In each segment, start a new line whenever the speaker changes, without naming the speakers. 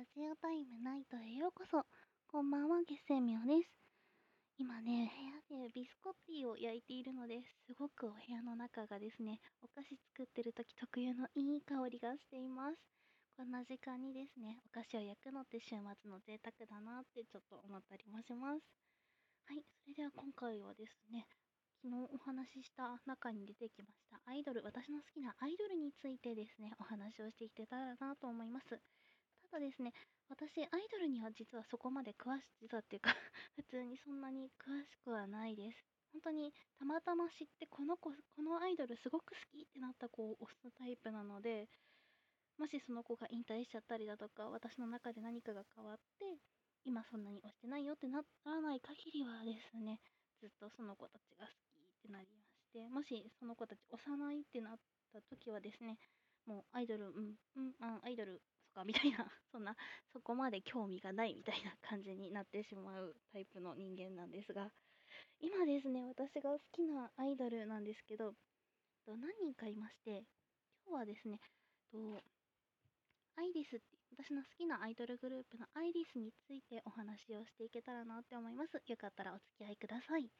ラジオタイムナイトへようこそ。こんばんは、月星みおです。今ね、部屋でビスコッティを焼いているので、すごくお部屋の中がですね、お菓子作ってる時特有のいい香りがしています。こんな時間にですね、お菓子を焼くのって週末の贅沢だなってちょっと思ったりもします。はい、それでは今回はですね、昨日お話しした中に出てきましたアイドル、私の好きなアイドルについてですね、お話をしていけたらなと思います。ただですね、私、アイドルには実はそこまで詳しい、実はっていうか 普通にそんなに詳しくはないです。本当にたまたま知ってこの子、このアイドルすごく好きってなった子を推すタイプなので、もしその子が引退しちゃったりだとか、私の中で何かが変わって、今そんなに推してないよってならない限りはですね、ずっとその子たちが好きってなりまして、もしその子たち幼いってなった時はですね、もうアイドル、うん、うん、あアイドル、そっか、みたいな、そんな、そこまで興味がないみたいな感じになってしまうタイプの人間なんですが、今ですね、私が好きなアイドルなんですけど、何人かいまして、今日はですね、とアイリスって、私の好きなアイドルグループのアイリスについてお話をしていけたらなって思います。よかったらお付き合いください。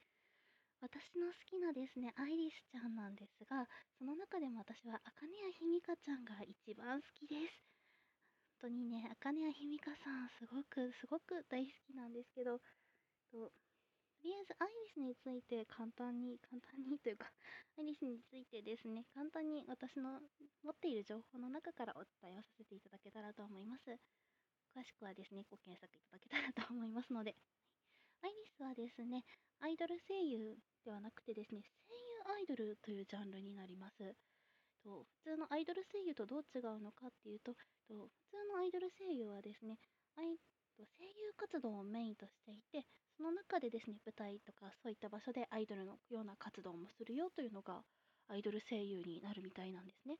私の好きなですね、アイリスちゃんなんですが、その中でも私は、あかねやひみかちゃんが一番好きです。本当にね、あかねやひみかさん、すごく、すごく大好きなんですけど、とりあえず、アイリスについて簡単に、簡単にというか、アイリスについてですね、簡単に私の持っている情報の中からお伝えをさせていただけたらと思います。詳しくはですね、ご検索いただけたらと思いますので。アイリスはですね、アイドル声優ではなくてですね、声優アイドルというジャンルになります。と普通のアイドル声優とどう違うのかっていうと、と普通のアイドル声優はですね、アイ声優活動をメインとしていて、その中でですね、舞台とかそういった場所でアイドルのような活動もするよというのがアイドル声優になるみたいなんですね。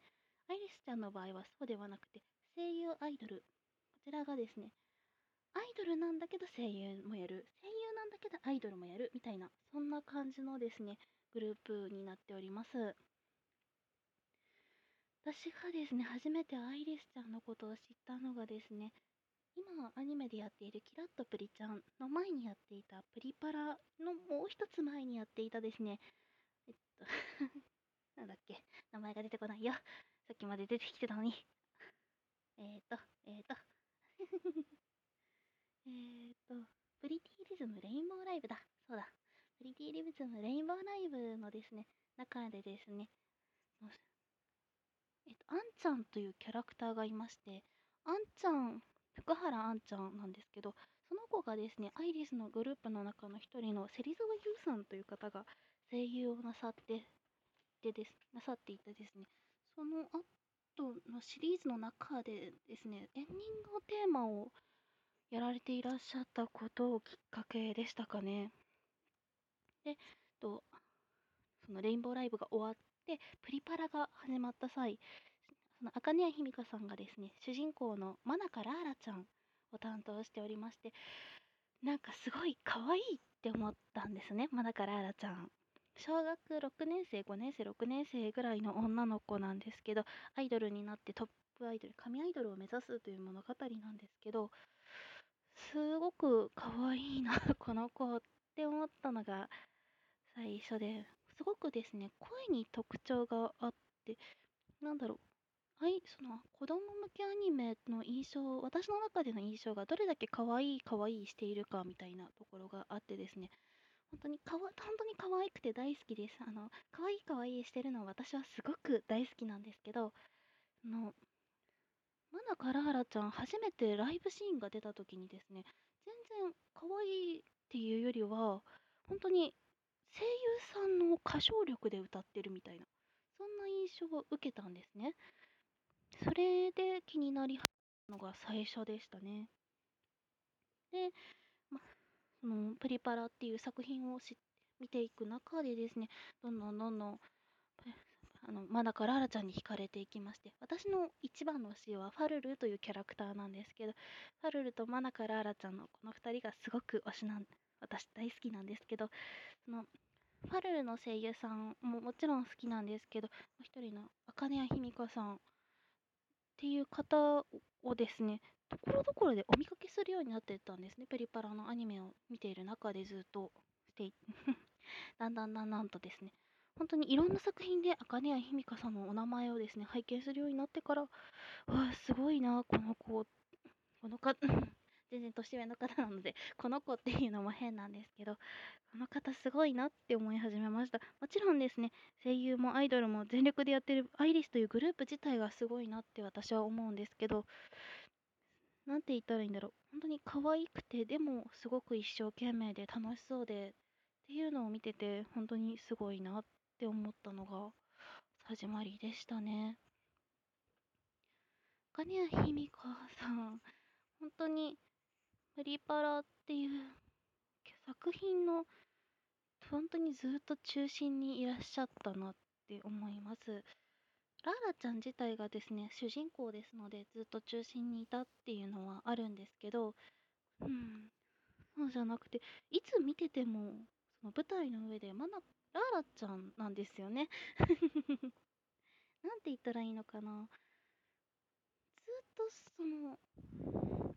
アイリスちゃんの場合はそうではなくて、声優アイドル。こちらがですね、アイドルなんだけど声優もやる、声優なんだけどアイドルもやるみたいな、そんな感じのですね、グループになっております。私がですね、初めてアイリスちゃんのことを知ったのがですね、今アニメでやっているキラッとプリちゃんの前にやっていたプリパラのもう一つ前にやっていたですね、えっと なんだっけ、名前が出てこないよ。さっきまで出てきてたのに。えっ、と、えっ、と。えーと、プリティリズムレインボーライブだ。そうだ。プリティリズムレインボーライブのですね、中でですね、えっと、あんちゃんというキャラクターがいまして、あんちゃん、福原あんちゃんなんですけど、その子がですね、アイリスのグループの中の一人の芹沢優さんという方が声優をなさってでです、なさっていてですね、その後のシリーズの中でですね、エンディングのテーマをやられていらっしゃったことをきっかけでしたかね。で、とそのレインボーライブが終わって、プリパラが始まった際、その茜谷ひみかさんがですね、主人公のマナカラーラちゃんを担当しておりまして、なんかすごい可愛いって思ったんですね、マナカラーラちゃん。小学6年生、5年生、6年生ぐらいの女の子なんですけど、アイドルになってトップアイドル、神アイドルを目指すという物語なんですけど、すごく可愛いな、この子って思ったのが最初で、すごくですね、声に特徴があって、なんだろう、はい、その子供向けアニメの印象、私の中での印象がどれだけ可愛い可愛いしているかみたいなところがあってですね、本当にかわ本当に可愛くて大好きです。あの、可愛い可愛いしてるのは私はすごく大好きなんですけど、あの、マナカラハラちゃん、初めてライブシーンが出た時にですね、全然可愛いっていうよりは、本当に声優さんの歌唱力で歌ってるみたいな、そんな印象を受けたんですね。それで気になり始めたのが最初でしたね。で、ま、そのプリパラっていう作品を見ていく中でですね、どんどんどんどんあのまだからあらちゃんに惹かれていきまして私の一番の推しはファルルというキャラクターなんですけどファルルとマナカラーラちゃんのこの2人がすごく推しなん私大好きなんですけどそのファルルの声優さんももちろん好きなんですけどもう一人の茜谷ひみかさんっていう方をですねところどころでお見かけするようになってたんですね。プリパラのアニメを見ている中でずっとして だんだんだんだんとですね、本当にいろんな作品で茜谷ひみかさんのお名前をですね、拝見するようになってから、わあ、すごいな、この子、このか、全然年上の方なので、この子っていうのも変なんですけど、この方すごいなって思い始めました。もちろんですね、声優もアイドルも全力でやってるアイリスというグループ自体がすごいなって私は思うんですけど、なんて言ったらいいんだろう。本当に可愛くて、でもすごく一生懸命で楽しそうで、っていうのを見てて、本当にすごいなって思ったのが始まりでしたね。金谷ひみかさん、本当にプリパラっていう作品の本当にずっと中心にいらっしゃったなって思います。ラーラちゃん自体がですね、主人公ですので、ずっと中心にいたっていうのはあるんですけど、うん、そうじゃなくて、いつ見てても、その舞台の上で、まだラーラちゃんなんですよね。なんて言ったらいいのかな。とその、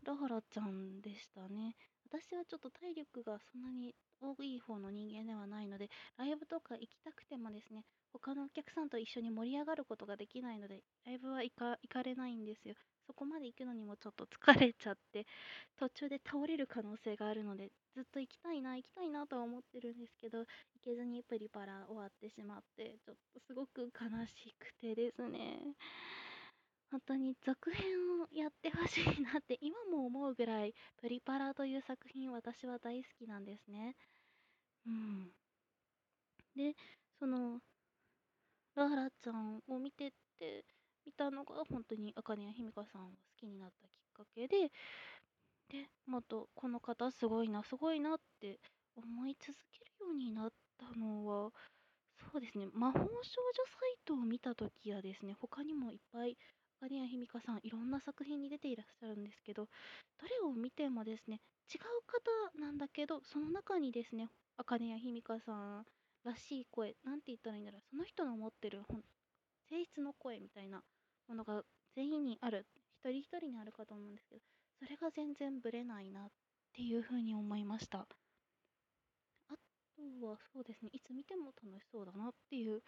ラーラちゃんでしたね。私はちょっと体力がそんなに多い方の人間ではないので、ライブとか行きたくてもですね、他のお客さんと一緒に盛り上がることができないので、ライブは行か行かれないんですよ。そこまで行くのにもちょっと疲れちゃって、途中で倒れる可能性があるので、ずっと行きたいな、行きたいなとは思ってるんですけど、行けずにプリパラ終わってしまって、ちょっとすごく悲しくてですね。本当に続編やってほしいなって 今も思うぐらいプリパラという作品私は大好きなんですね。うん。で、その、ラーラちゃんを見てって見たのが本当に茜谷ひみかさんを好きになったきっかけで、で、もっとこの方すごいな、すごいなって思い続けるようになったのは、そうですね、魔法少女サイトを見たときはですね、他にもいっぱい金谷ひみかさん、いろんな作品に出ていらっしゃるんですけど、どれを見てもですね、違う方なんだけど、その中にですね、茜谷ひみかさんらしい声、なんて言ったらいいんだろう、その人の持ってる性質の声みたいなものが全員にある、一人一人にあるかと思うんですけど、それが全然ブレないなっていうふうに思いました。あとはそうですね、いつ見ても楽しそうだなっていう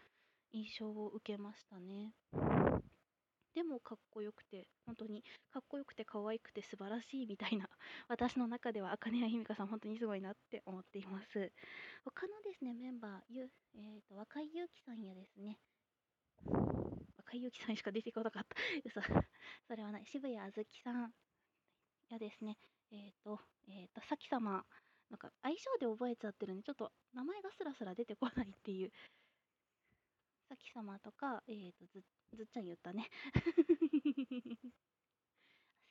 印象を受けましたね。でもかっこよくて、本当にかっこよくて可愛くて素晴らしいみたいな、私の中では茜谷ひみかさん本当にすごいなって思っています。他のですね、メンバー、ゆえーと、若井ゆうきさんやですね、若井ゆうきさんしか出てこなかった。嘘。それはない。渋谷あずきさんやですね、えっ、ー、と、えっ、ー、と、さき様、なんか相性で覚えちゃってるんで、ちょっと名前がスラスラ出てこないっていう、さき様とか、えっ、ー、と、ずずっちゃん言ったね。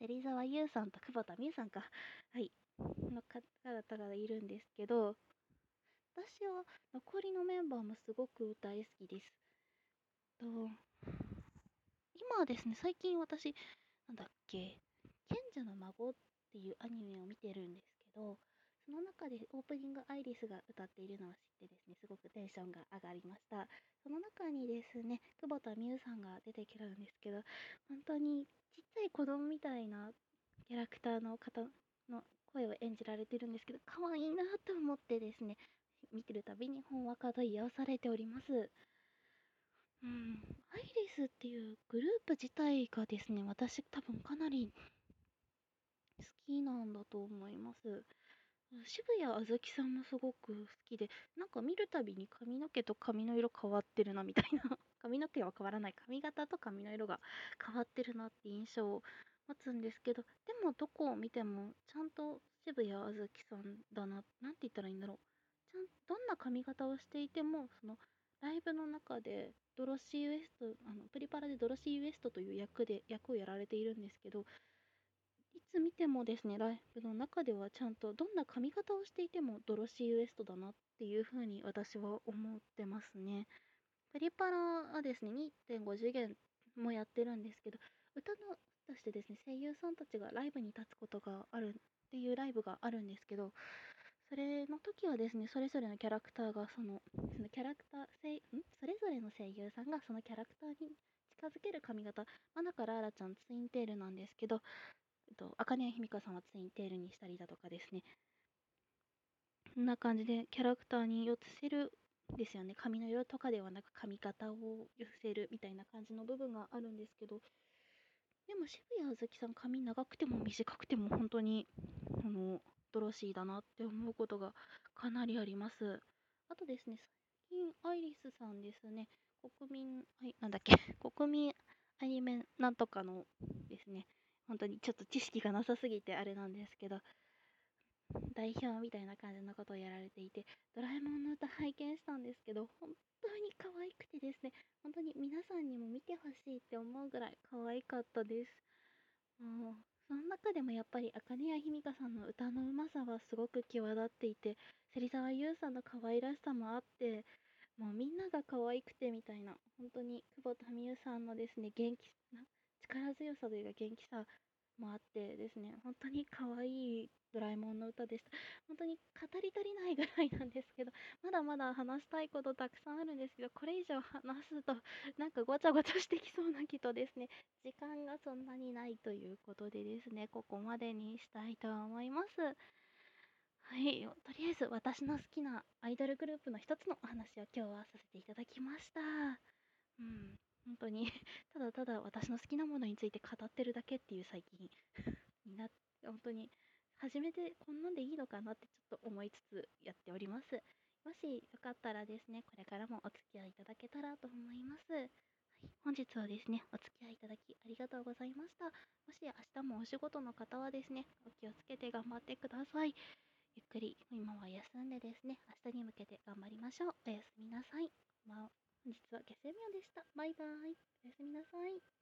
芹沢優さんと久保田美優さんか。はい。の方々がいるんですけど、私は残りのメンバーもすごく大好きです。と、今はですね、最近私、なんだっけ、賢者の孫っていうアニメを見てるんですけど、その中でオープニングアイリスが歌っているのを知ってですね、すごくテンションが上がりました。その中にですね、久保田美優さんが出てきるんですけど、本当にちっちゃい子供みたいなキャラクターの方の声を演じられてるんですけど、可愛いなと思ってですね、見てるたびにほんわかと癒されております。うん、アイリスっていうグループ自体がですね、私多分かなり好きなんだと思います。渋谷あずきさんもすごく好きで、なんか見るたびに髪の毛と髪の色変わってるなみたいな 髪の毛は変わらない。髪型と髪の色が変わってるなって印象を持つんですけど、でもどこを見てもちゃんと渋谷あずきさんだな、なんて言ったらいいんだろう。ちゃんどんな髪型をしていても、そのライブの中でドロシー・ウエスト、あのプリパラでドロシー・ウエストという役で役をやられているんですけど、つ見てもですね、ライブの中ではちゃんとどんな髪型をしていてもドロシー・ウエストだなっていう風に私は思ってますね。プリパラはですね、2.5次元もやってるんですけど、歌の出してですね、声優さんたちがライブに立つことがあるっていうライブがあるんですけど、それの時はですね、それぞれのキャラクターがその、そのキャラクター、ん？それぞれの声優さんがそのキャラクターに近づける髪型、マナカラーラちゃんツインテールなんですけど、えっと、茜谷姫香さんはツインテールにしたりだとかですね。こんな感じでキャラクターに寄せるですよね。髪の色とかではなく髪型を寄せるみたいな感じの部分があるんですけど、でも渋谷あずきさん髪長くても短くても本当に、あの、ドロシーだなって思うことがかなりあります。あとですね、最近アイリスさんですね、国民、はい、なんだっけ、国民アニメなんとかのですね、本当にちょっと知識がなさすぎてあれなんですけど、代表みたいな感じのことをやられていて、ドラえもんの歌拝見したんですけど、本当に可愛くてですね、本当に皆さんにも見てほしいって思うぐらい可愛かったです。もう、その中でもやっぱり、茜谷姫香さんの歌のうまさはすごく際立っていて、芹沢優さんの可愛らしさもあって、もうみんなが可愛くてみたいな、本当に久保田美優さんのですね、元気な、力強さというか元気さもあってですね、本当に可愛いドラえもんの歌でした。本当に語り足りないぐらいなんですけど、まだまだ話したいことたくさんあるんですけど、これ以上話すと、なんかごちゃごちゃしてきそうな気とですね、時間がそんなにないということでですね、ここまでにしたいと思います。はい、とりあえず私の好きなアイドルグループの一つのお話を今日はさせていただきました。うん、本当に ただただ私の好きなものについて語ってるだけっていう最近 になっ、本当に初めてこんなんでいいのかなってちょっと思いつつやっております。もしよかったらですね、これからもお付き合いいただけたらと思います。はい、本日はですね、お付き合いいただきありがとうございました。もし明日もお仕事の方はですね、お気をつけて頑張ってください。ゆっくり今は休んでですね、明日に向けて頑張りましょう。おやすみなさい。まあ、本日はゲセミオでした。バイバイ。おやすみなさい。